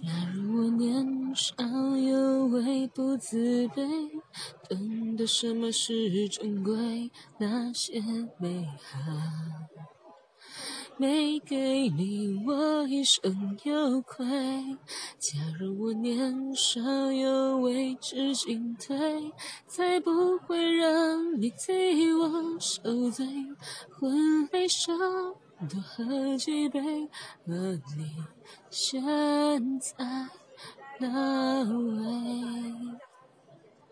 假如我年少有为不自卑，懂得什么是珍贵，那些美好没给你，我一生有愧。假如我年少有为知进退，才不会让你替我受罪，婚礼上。多喝几杯，而你现在哪位？